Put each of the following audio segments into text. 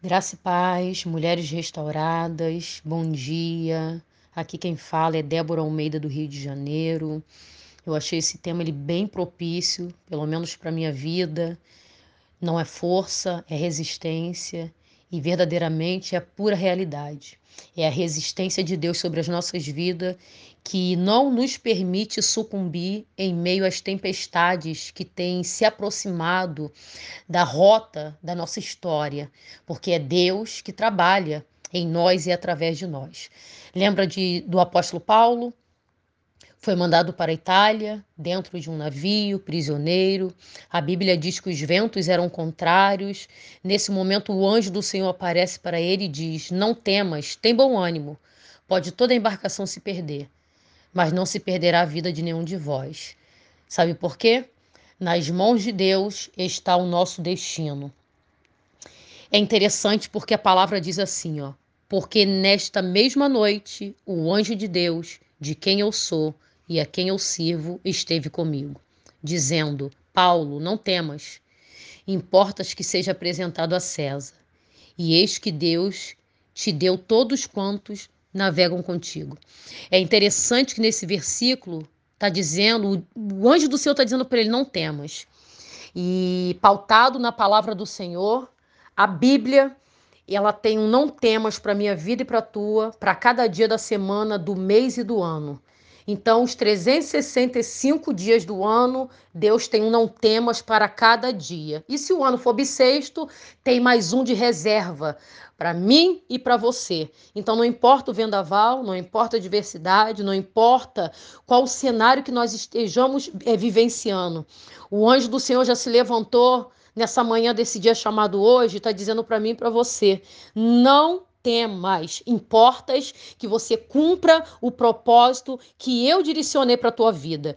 Graça e paz, mulheres restauradas, bom dia. Aqui quem fala é Débora Almeida do Rio de Janeiro. Eu achei esse tema ele bem propício, pelo menos para minha vida. Não é força, é resistência e verdadeiramente é pura realidade. É a resistência de Deus sobre as nossas vidas que não nos permite sucumbir em meio às tempestades que têm se aproximado da rota da nossa história, porque é Deus que trabalha em nós e através de nós. Lembra de, do apóstolo Paulo? Foi mandado para a Itália, dentro de um navio, prisioneiro. A Bíblia diz que os ventos eram contrários. Nesse momento, o anjo do Senhor aparece para ele e diz: Não temas, tem bom ânimo. Pode toda a embarcação se perder, mas não se perderá a vida de nenhum de vós. Sabe por quê? Nas mãos de Deus está o nosso destino. É interessante porque a palavra diz assim, ó: porque nesta mesma noite o anjo de Deus, de quem eu sou e a quem eu sirvo, esteve comigo, dizendo: Paulo, não temas. Importas que seja apresentado a César. E eis que Deus te deu todos quantos navegam contigo. É interessante que nesse versículo está dizendo, o anjo do Senhor está dizendo para ele: não temas. E pautado na palavra do Senhor, a Bíblia ela tem um não temas para minha vida e para a tua, para cada dia da semana, do mês e do ano. Então, os 365 dias do ano, Deus tem um não temas para cada dia. E se o ano for bissexto, tem mais um de reserva para mim e para você. Então, não importa o vendaval, não importa a diversidade, não importa qual o cenário que nós estejamos é, vivenciando. O anjo do Senhor já se levantou nessa manhã desse dia chamado hoje, está dizendo para mim e para você: não temas, importas que você cumpra o propósito que eu direcionei para a tua vida.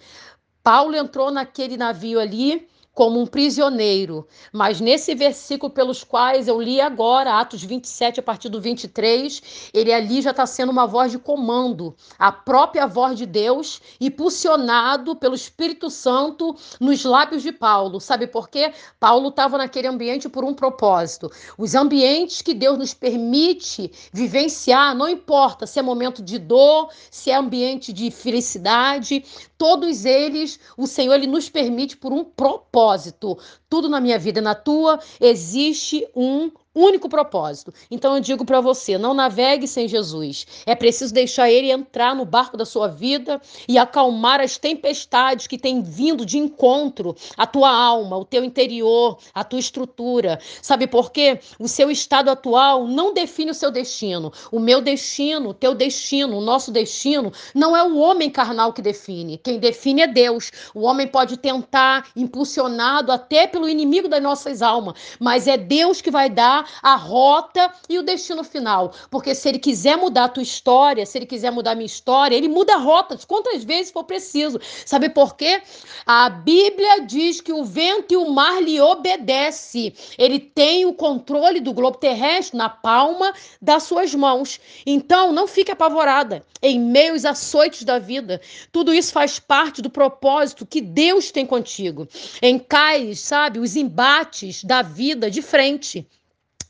Paulo entrou naquele navio ali como um prisioneiro. Mas nesse versículo pelos quais eu li agora, Atos 27, a partir do 23, ele ali já está sendo uma voz de comando, a própria voz de Deus, impulsionado pelo Espírito Santo nos lábios de Paulo. Sabe por quê? Paulo estava naquele ambiente por um propósito. Os ambientes que Deus nos permite vivenciar, não importa se é momento de dor, se é ambiente de felicidade, todos eles, o Senhor ele nos permite por um propósito. Tudo na minha vida e na tua existe um único propósito. Então eu digo para você, não navegue sem Jesus. É preciso deixar ele entrar no barco da sua vida e acalmar as tempestades que têm vindo de encontro à tua alma, o teu interior, a tua estrutura. Sabe por quê? O seu estado atual não define o seu destino. O meu destino, o teu destino, o nosso destino não é o homem carnal que define. Quem define é Deus. O homem pode tentar impulsionado até pelo inimigo das nossas almas, mas é Deus que vai dar a rota e o destino final. Porque se ele quiser mudar a tua história, se ele quiser mudar a minha história, ele muda a rota quantas vezes for preciso. Sabe por quê? A Bíblia diz que o vento e o mar lhe obedece. Ele tem o controle do globo terrestre na palma das suas mãos. Então, não fique apavorada em meio aos açoites da vida. Tudo isso faz parte do propósito que Deus tem contigo. Encare, sabe, os embates da vida de frente.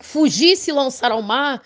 Fugir e se lançar ao mar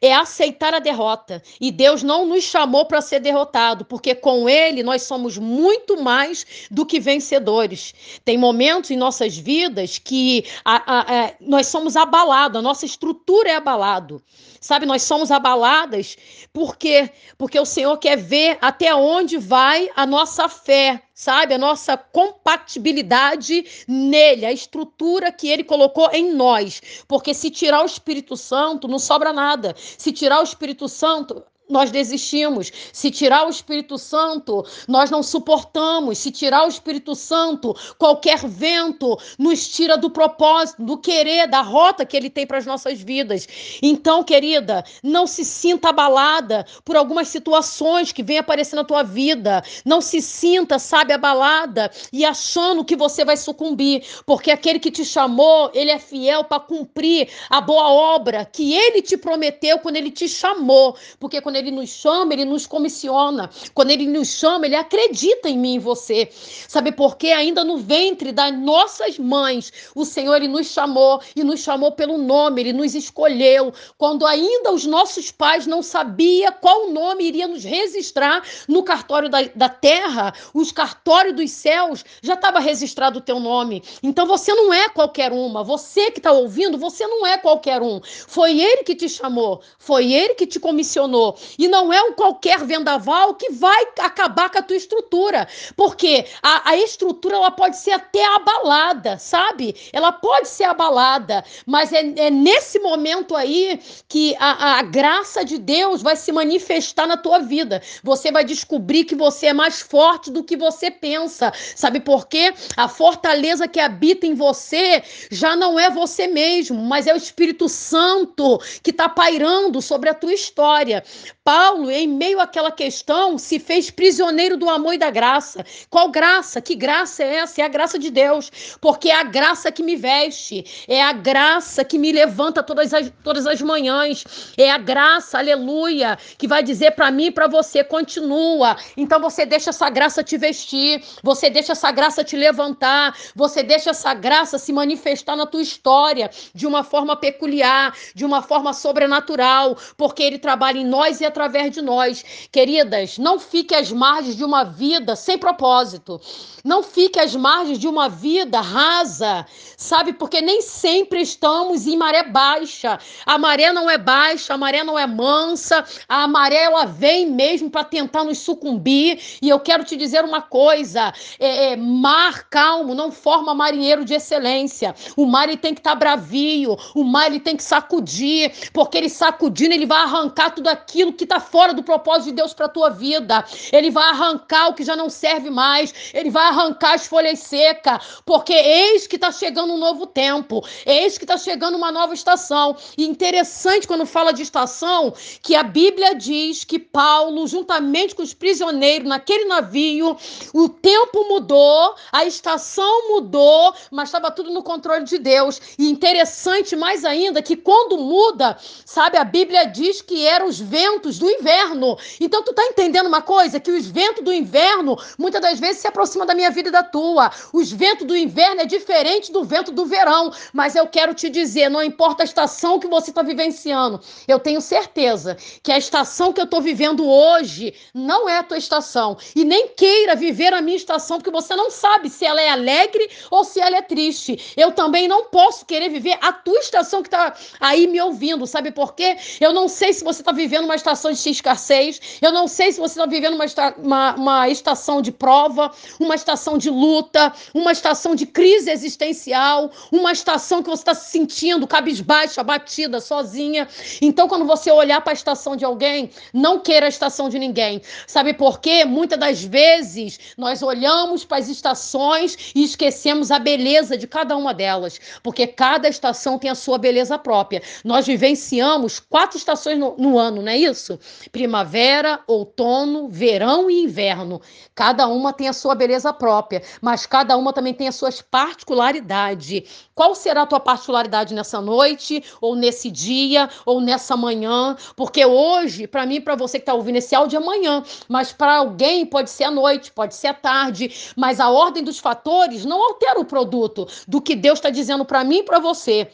é aceitar a derrota. E Deus não nos chamou para ser derrotado, porque com Ele nós somos muito mais do que vencedores. Tem momentos em nossas vidas que a, a, a, nós somos abalados, a nossa estrutura é abalada. Sabe, nós somos abaladas porque porque o Senhor quer ver até onde vai a nossa fé, sabe, a nossa compatibilidade nele, a estrutura que ele colocou em nós. Porque se tirar o Espírito Santo, não sobra nada. Se tirar o Espírito Santo, nós desistimos. Se tirar o Espírito Santo, nós não suportamos. Se tirar o Espírito Santo, qualquer vento nos tira do propósito, do querer, da rota que ele tem para as nossas vidas. Então, querida, não se sinta abalada por algumas situações que vêm aparecer na tua vida. Não se sinta, sabe, abalada e achando que você vai sucumbir, porque aquele que te chamou, ele é fiel para cumprir a boa obra que ele te prometeu quando ele te chamou. Porque quando quando ele nos chama, ele nos comissiona. Quando ele nos chama, ele acredita em mim e você. Sabe por quê? Ainda no ventre das nossas mães, o Senhor ele nos chamou e nos chamou pelo nome, ele nos escolheu. Quando ainda os nossos pais não sabiam qual nome iria nos registrar no cartório da, da terra, os cartórios dos céus, já estava registrado o teu nome. Então você não é qualquer uma. Você que está ouvindo, você não é qualquer um. Foi ele que te chamou, foi ele que te comissionou. E não é um qualquer vendaval que vai acabar com a tua estrutura. Porque a, a estrutura ela pode ser até abalada, sabe? Ela pode ser abalada, mas é, é nesse momento aí que a, a graça de Deus vai se manifestar na tua vida. Você vai descobrir que você é mais forte do que você pensa. Sabe por quê? A fortaleza que habita em você já não é você mesmo, mas é o Espírito Santo que está pairando sobre a tua história. Paulo, em meio àquela questão, se fez prisioneiro do amor e da graça. Qual graça? Que graça é essa? É a graça de Deus, porque é a graça que me veste, é a graça que me levanta todas as, todas as manhãs, é a graça, aleluia, que vai dizer para mim e para você: continua. Então você deixa essa graça te vestir, você deixa essa graça te levantar, você deixa essa graça se manifestar na tua história de uma forma peculiar, de uma forma sobrenatural, porque ele trabalha em nós e através de nós. Queridas, não fique às margens de uma vida sem propósito. Não fique às margens de uma vida rasa, sabe? Porque nem sempre estamos em maré baixa. A maré não é baixa, a maré não é mansa, a maré ela vem mesmo para tentar nos sucumbir. E eu quero te dizer uma coisa: é, é, mar calmo não forma marinheiro de excelência. O mar ele tem que estar tá bravio, o mar ele tem que sacudir, porque ele sacudindo ele vai arrancar tudo aquilo que está fora do propósito de Deus para a tua vida. Ele vai arrancar o que já não serve mais. Ele vai arrancar as folhas secas. Porque eis que está chegando um novo tempo. Eis que está chegando uma nova estação. E interessante quando fala de estação, que a Bíblia diz que Paulo, juntamente com os prisioneiros naquele navio, o tempo mudou, a estação mudou, mas estava tudo no controle de Deus. E interessante mais ainda que quando muda, sabe, a Bíblia diz que eram os ventos ventos do inverno. Então tu tá entendendo uma coisa? Que os ventos do inverno muitas das vezes se aproximam da minha vida e da tua. Os ventos do inverno é diferente do vento do verão. Mas eu quero te dizer, não importa a estação que você está vivenciando, eu tenho certeza que a estação que eu estou vivendo hoje não é a tua estação. E nem queira viver a minha estação, porque você não sabe se ela é alegre ou se ela é triste. Eu também não posso querer viver a tua estação que está aí me ouvindo. Sabe por quê? Eu não sei se você está vivendo uma estação estação de escassez. Eu não sei se você está vivendo uma, uma, uma estação de prova, uma estação de luta, uma estação de crise existencial, uma estação que você está se sentindo cabisbaixa, abatida, sozinha. Então, quando você olhar para a estação de alguém, não queira a estação de ninguém. Sabe por quê? Muitas das vezes nós olhamos para as estações e esquecemos a beleza de cada uma delas, porque cada estação tem a sua beleza própria. Nós vivenciamos quatro estações no, no ano, não é isso? Isso: primavera, outono, verão e inverno. Cada uma tem a sua beleza própria, mas cada uma também tem as suas particularidades. Qual será a tua particularidade nessa noite, ou nesse dia, ou nessa manhã? Porque hoje, para mim, para você que está ouvindo esse áudio, é amanhã, mas para alguém pode ser à noite, pode ser à tarde, mas a ordem dos fatores não altera o produto do que Deus está dizendo para mim e para você.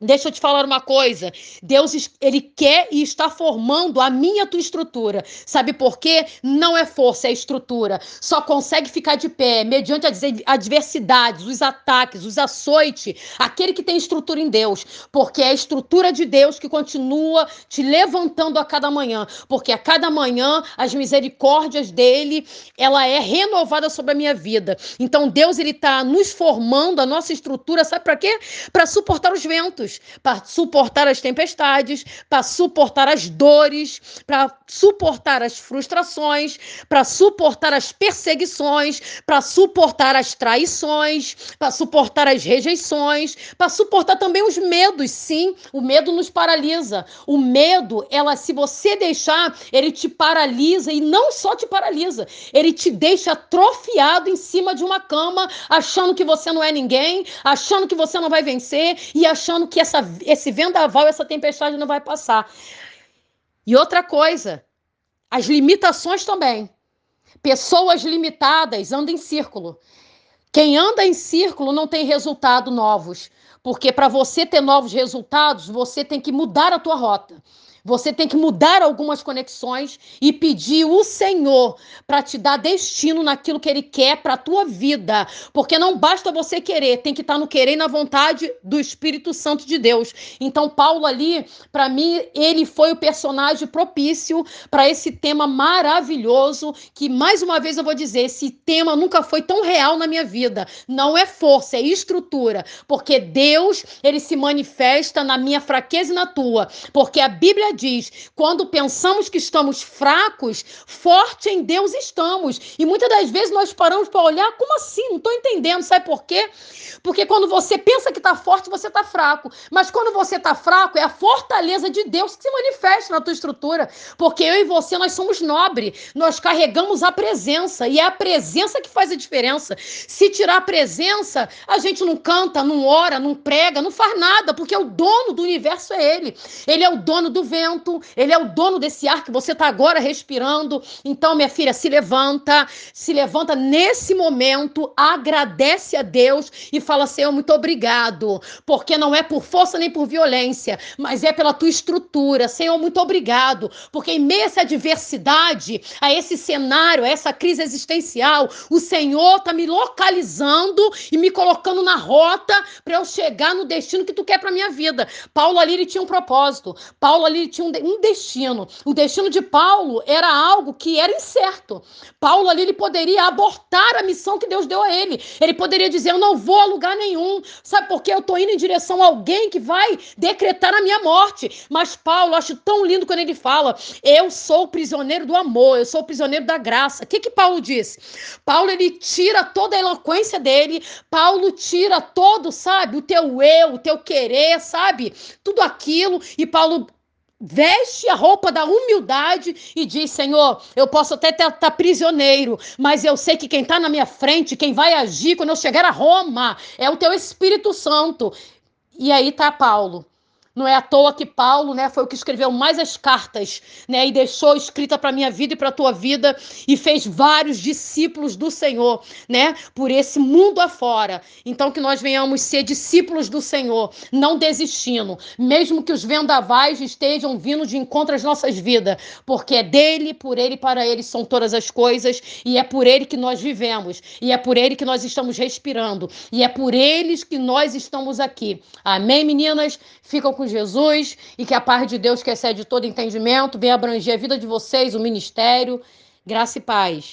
Deixa eu te falar uma coisa. Deus, ele quer e está formando a minha tua estrutura. Sabe por quê? Não é força, é estrutura. Só consegue ficar de pé mediante as adversidades, os ataques, os açoites, aquele que tem estrutura em Deus. Porque é a estrutura de Deus que continua te levantando a cada manhã. Porque a cada manhã as misericórdias dele, ela é renovada sobre a minha vida. Então Deus, ele está nos formando a nossa estrutura, sabe para quê? Para suportar os ventos para suportar as tempestades, para suportar as dores, para suportar as frustrações, para suportar as perseguições, para suportar as traições, para suportar as rejeições, para suportar também os medos. Sim, o medo nos paralisa. O medo, ela se você deixar, ele te paralisa e não só te paralisa, ele te deixa atrofiado em cima de uma cama, achando que você não é ninguém, achando que você não vai vencer e achando que essa, esse vendaval, essa tempestade não vai passar. E outra coisa, as limitações também. Pessoas limitadas andam em círculo. Quem anda em círculo não tem resultado novos, porque para você ter novos resultados, você tem que mudar a tua rota. Você tem que mudar algumas conexões e pedir o Senhor para te dar destino naquilo que Ele quer para a tua vida. Porque não basta você querer, tem que estar tá no querer e na vontade do Espírito Santo de Deus. Então, Paulo ali, para mim, ele foi o personagem propício para esse tema maravilhoso. Que, mais uma vez, eu vou dizer: esse tema nunca foi tão real na minha vida. Não é força, é estrutura. Porque Deus, ele se manifesta na minha fraqueza e na tua. Porque a Bíblia diz: quando pensamos que estamos fracos, forte em Deus estamos. E muitas das vezes nós paramos para olhar, como assim? Não estou entendendo. Sabe por quê? Porque quando você pensa que está forte, você está fraco. Mas quando você está fraco, é a fortaleza de Deus que se manifesta na tua estrutura. Porque eu e você, nós somos nobres. Nós carregamos a presença. E é a presença que faz a diferença. Se tirar a presença, a gente não canta, não ora, não prega, não faz nada. Porque o dono do universo é Ele. Ele é o dono do vento vento, ele é o dono desse ar que você está agora respirando. Então, minha filha, se levanta, se levanta nesse momento, agradece a Deus e fala: Senhor, muito obrigado, porque não é por força nem por violência, mas é pela tua estrutura. Senhor, muito obrigado, porque em meio a essa adversidade, a esse cenário, a essa crise existencial, o Senhor está me localizando e me colocando na rota para eu chegar no destino que tu quer para minha vida. Paulo ali ele tinha um propósito. Paulo ali tinha um, destino. O destino de Paulo era algo que era incerto. Paulo ali ele poderia abortar a missão que Deus deu a ele. Ele poderia dizer: Eu não vou a lugar nenhum. Sabe por quê? Eu estou indo em direção a alguém que vai decretar a minha morte. Mas Paulo, acho tão lindo quando ele fala: Eu sou prisioneiro do amor, eu sou prisioneiro da graça. O que, que Paulo disse? Paulo ele tira toda a eloquência dele, Paulo tira todo, sabe, o teu eu, o teu querer, sabe? Tudo aquilo. E Paulo veste a roupa da humildade e diz: Senhor, eu posso até estar tá prisioneiro, mas eu sei que quem está na minha frente, quem vai agir quando eu chegar a Roma, é o teu Espírito Santo. E aí está Paulo não é à toa que Paulo, né, foi o que escreveu mais as cartas, né, e deixou escrita para minha vida e para tua vida e fez vários discípulos do Senhor, né, por esse mundo afora. Então que nós venhamos ser discípulos do Senhor, não desistindo, mesmo que os vendavais estejam vindo de encontro às nossas vidas, porque é dele, por ele e para ele são todas as coisas e é por ele que nós vivemos e é por ele que nós estamos respirando e é por eles que nós estamos aqui. Amém, meninas? Ficam com Jesus e que a paz de Deus, que excede todo entendimento, venha abranger a vida de vocês, o ministério. Graça e paz.